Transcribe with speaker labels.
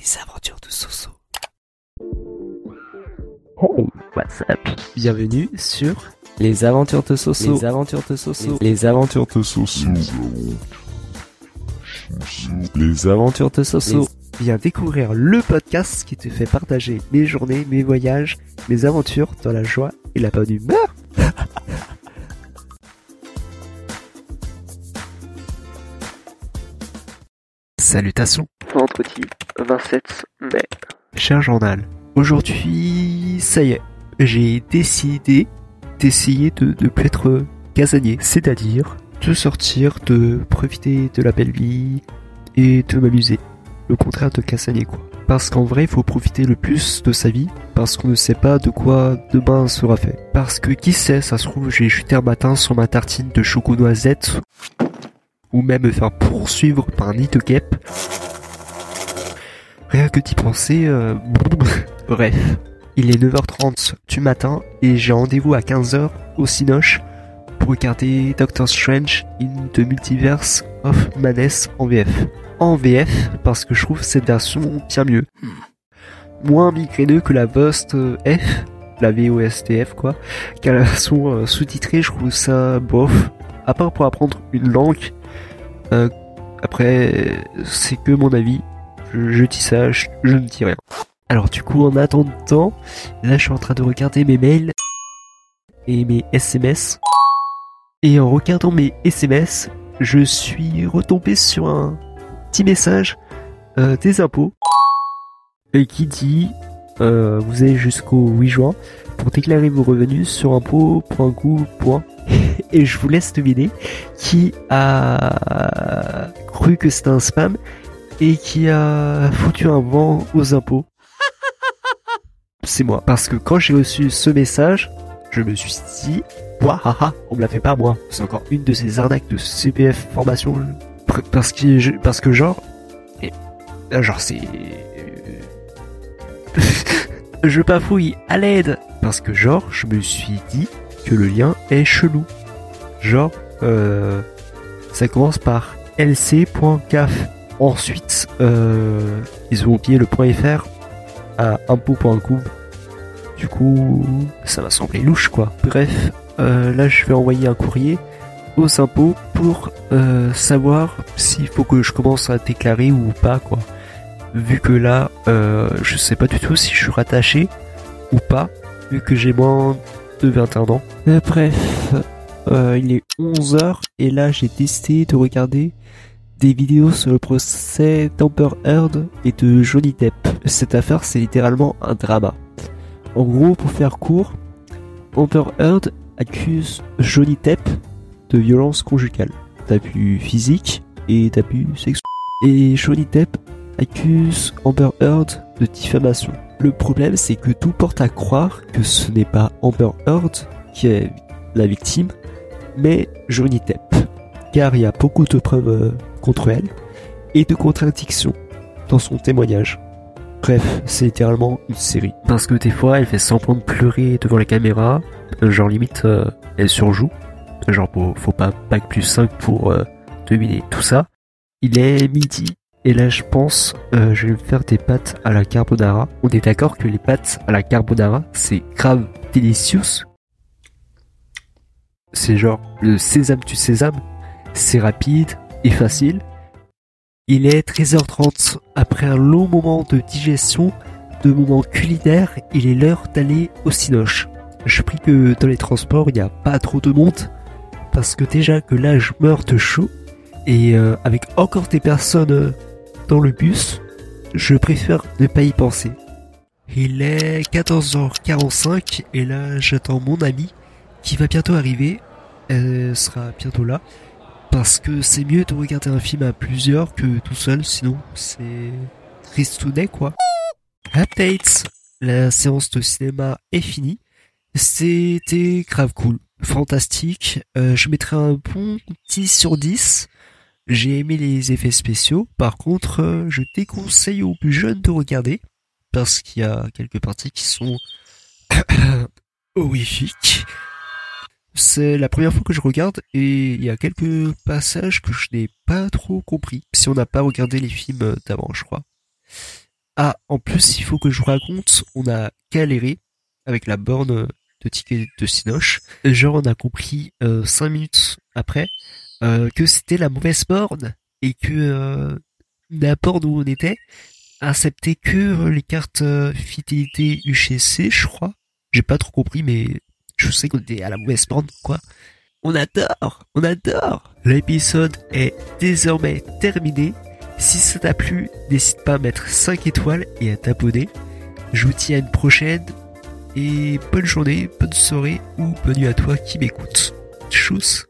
Speaker 1: Les aventures de Soso.
Speaker 2: Hey, what's up
Speaker 1: Bienvenue sur
Speaker 2: Les aventures de Soso.
Speaker 1: Les aventures de Soso.
Speaker 2: Les aventures de Soso. Les aventures de Soso.
Speaker 1: Viens découvrir le podcast qui te fait partager mes journées, mes voyages, mes aventures dans la joie et la bonne humeur. Salutations.
Speaker 2: Vendredi 27 mai.
Speaker 1: Cher journal, aujourd'hui, ça y est, j'ai décidé d'essayer de ne plus être casanier, c'est-à-dire de sortir, de profiter de la belle vie et de m'amuser. Le contraire de casanier, quoi. Parce qu'en vrai, il faut profiter le plus de sa vie, parce qu'on ne sait pas de quoi demain sera fait. Parce que qui sait, ça se trouve, j'ai chuté un matin sur ma tartine de choco noisette, ou même me faire poursuivre par un nid de. Rien que d'y penser, euh... bref. Il est 9h30 du matin et j'ai rendez-vous à 15h au Cinoche pour regarder Doctor Strange in the Multiverse of Madness en VF. En VF parce que je trouve cette version bien mieux. Moins migraineux que la Vost F, la VOSTF quoi, car la version euh, sous-titrée je trouve ça bof. À part pour apprendre une langue, euh, après c'est que mon avis. Je, je, je ne dis rien. Alors du coup en attendant, là je suis en train de regarder mes mails et mes SMS. Et en regardant mes SMS, je suis retombé sur un petit message euh, des impôts et qui dit euh, vous avez jusqu'au 8 juin pour déclarer vos revenus sur impôts.gouv. Et je vous laisse deviner qui a cru que c'était un spam et qui a foutu un vent aux impôts. C'est moi. Parce que quand j'ai reçu ce message, je me suis dit, waouh, on me l'a fait pas moi. C'est encore une de ces arnaques de CPF formation. Parce que, je- parce que genre, et, genre c'est, je bafouille à l'aide. Parce que genre, je me suis dit que le lien est chelou. Genre, euh, ça commence par lc.caf. Ensuite, euh, ils ont oublié le .fr à impôt.gouv. Du coup, ça m'a semblé louche quoi. Bref, euh, là je vais envoyer un courrier aux impôts pour euh, savoir s'il faut que je commence à déclarer ou pas quoi. Vu que là, je sais pas du tout si je suis rattaché ou pas, vu que j'ai moins de 21 ans. Bref, il est 11h et là j'ai décidé de regarder des vidéos sur le procès d'Amber Heard et de Johnny Depp. Cette affaire, c'est littéralement un drama. En gros, pour faire court, Amber Heard accuse Johnny Depp de violence conjugale, d'abus physique et d'abus sexuels. Et Johnny Depp accuse Amber Heard de diffamation. Le problème, c'est que tout porte à croire que ce n'est pas Amber Heard qui est la victime, mais Johnny Depp. Car il y a beaucoup de preuves euh, contre elle et de contradictions dans son témoignage. Bref, c'est littéralement une série. Parce que des fois, elle fait semblant de pleurer devant la caméra, euh, genre limite, euh, elle surjoue. Genre, faut, faut pas bac plus 5 pour euh, deviner tout ça. Il est midi, et là, je pense, je vais me faire des pâtes à la carbonara. On est d'accord que les pâtes à la carbonara, c'est grave délicieux. C'est genre le sésame du sésame. C'est rapide Il est 13h30. Après un long moment de digestion, de moment culinaire, il est l'heure d'aller au Cinoche. Je prie que dans les transports, il n'y a pas trop de monde. Parce que déjà que là, je meurs de chaud. Et euh, avec encore des personnes euh, dans le bus, je préfère ne pas y penser. Il est 14h45 et là j'attends mon amie qui va bientôt arriver. Elle sera bientôt là. Parce que c'est mieux de regarder un film à plusieurs que tout seul, sinon c'est tristounet quoi. Updates La séance de cinéma est finie. C'était grave cool, fantastique. Euh, je mettrais un bon 10 sur 10. J'ai aimé les effets spéciaux. Par contre, euh, je déconseille aux plus jeunes de regarder parce qu'il y a quelques parties qui sont horrifiques. C'est la première fois que je regarde et il y a quelques passages que je n'ai pas trop compris. Si on n'a pas regardé les films d'avant, je crois. Ah, en plus, il faut que je vous raconte, on a galéré avec la borne de ticket de Sinoche. Genre, on a compris euh, 5 minutes après euh, que c'était la mauvaise borne et que euh, la borne où on était acceptait que les cartes fidélité UGC, je crois. J'ai pas trop compris, mais je sais qu'on était à la mauvaise borne, quoi. On adore, on adore. L'épisode est désormais terminé. Si ça t'a plu, n'hésite pas à mettre 5 étoiles et à t'abonner. Je vous dis à une prochaine et bonne journée, bonne soirée ou bonne nuit à toi qui m'écoute. Tchuss